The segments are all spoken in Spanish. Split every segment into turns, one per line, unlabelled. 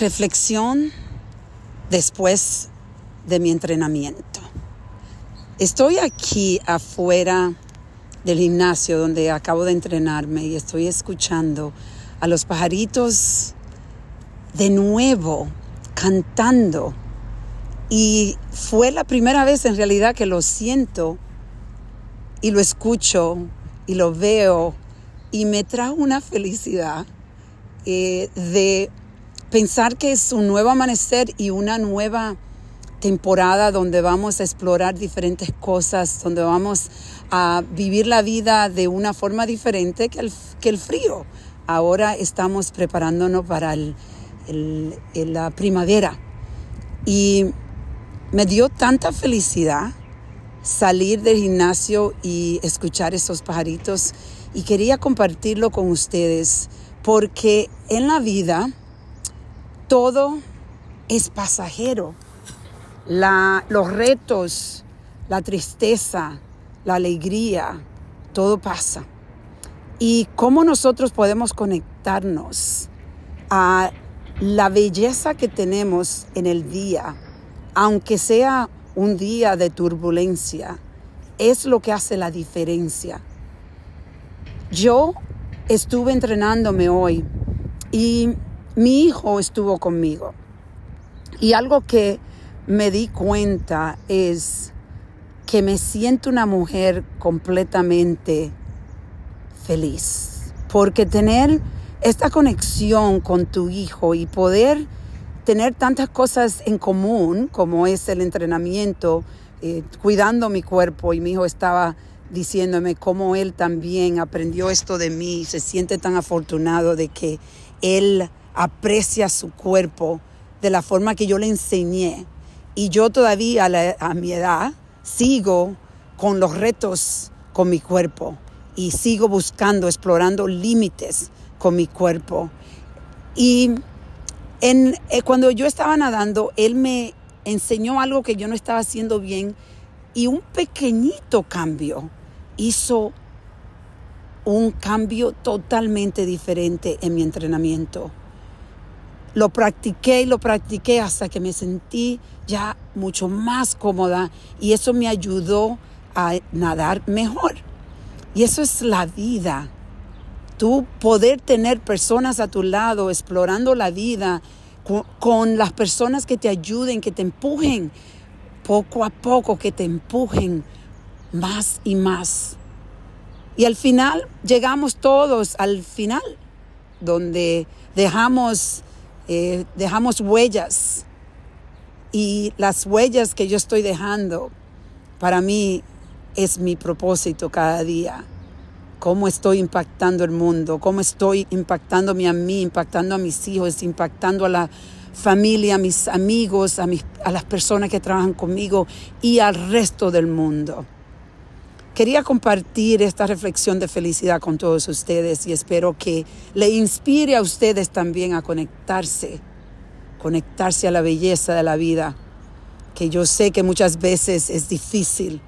Reflexión después de mi entrenamiento. Estoy aquí afuera del gimnasio donde acabo de entrenarme y estoy escuchando a los pajaritos de nuevo cantando. Y fue la primera vez en realidad que lo siento y lo escucho y lo veo y me trajo una felicidad eh, de pensar que es un nuevo amanecer y una nueva temporada donde vamos a explorar diferentes cosas, donde vamos a vivir la vida de una forma diferente que el, que el frío. Ahora estamos preparándonos para la primavera. Y me dio tanta felicidad salir del gimnasio y escuchar esos pajaritos y quería compartirlo con ustedes porque en la vida todo es pasajero. los retos, la tristeza, la alegría, todo pasa. Y cómo nosotros podemos conectarnos a la belleza que tenemos en el día, aunque sea un día de turbulencia, es lo que hace la diferencia. Yo estuve entrenándome hoy y mi hijo estuvo conmigo. Y algo que me di cuenta es que me siento una mujer completamente feliz. Porque tener esta conexión con tu hijo y poder tener tantas cosas en común como es el entrenamiento, eh, cuidando mi cuerpo y mi hijo estaba diciéndome cómo él también aprendió esto de mí se siente tan afortunado de que él aprecia su cuerpo de la forma que yo le enseñé. Y yo todavía a, mi edad sigo con los retos con mi cuerpo y sigo buscando, explorando límites con mi cuerpo. Y en, eh, cuando yo estaba nadando, él me enseñó algo que yo no estaba haciendo bien y un pequeñito cambio hizo un cambio totalmente diferente en mi entrenamiento. Lo practiqué y lo practiqué hasta que me sentí ya mucho más cómoda y eso me ayudó a nadar mejor. Y eso es la vida. Tú poder tener personas a tu lado explorando la vida con, con las personas que te ayuden, que te empujen poco a poco, que te empujen más y más. Y al final llegamos todos al final, donde dejamos eh, dejamos huellas y las huellas que yo estoy dejando para mí es mi propósito cada día. Cómo estoy impactando el mundo, cómo estoy impactándome a mí, impactando a mis hijos, impactando a la familia, a mis amigos, a, mis, a las personas que trabajan conmigo y al resto del mundo. Quería compartir esta reflexión de felicidad con todos ustedes y espero que le inspire a ustedes también a conectarse, conectarse a la belleza de la vida, que yo sé que muchas veces es difícil,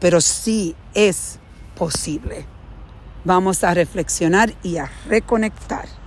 pero sí es posible. Vamos a reflexionar y a reconectar.